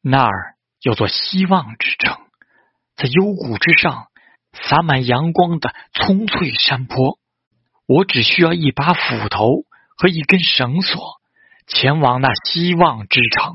那儿有座希望之城在幽谷之上洒满阳光的葱翠山坡。我只需要一把斧头和一根绳索前往那希望之城。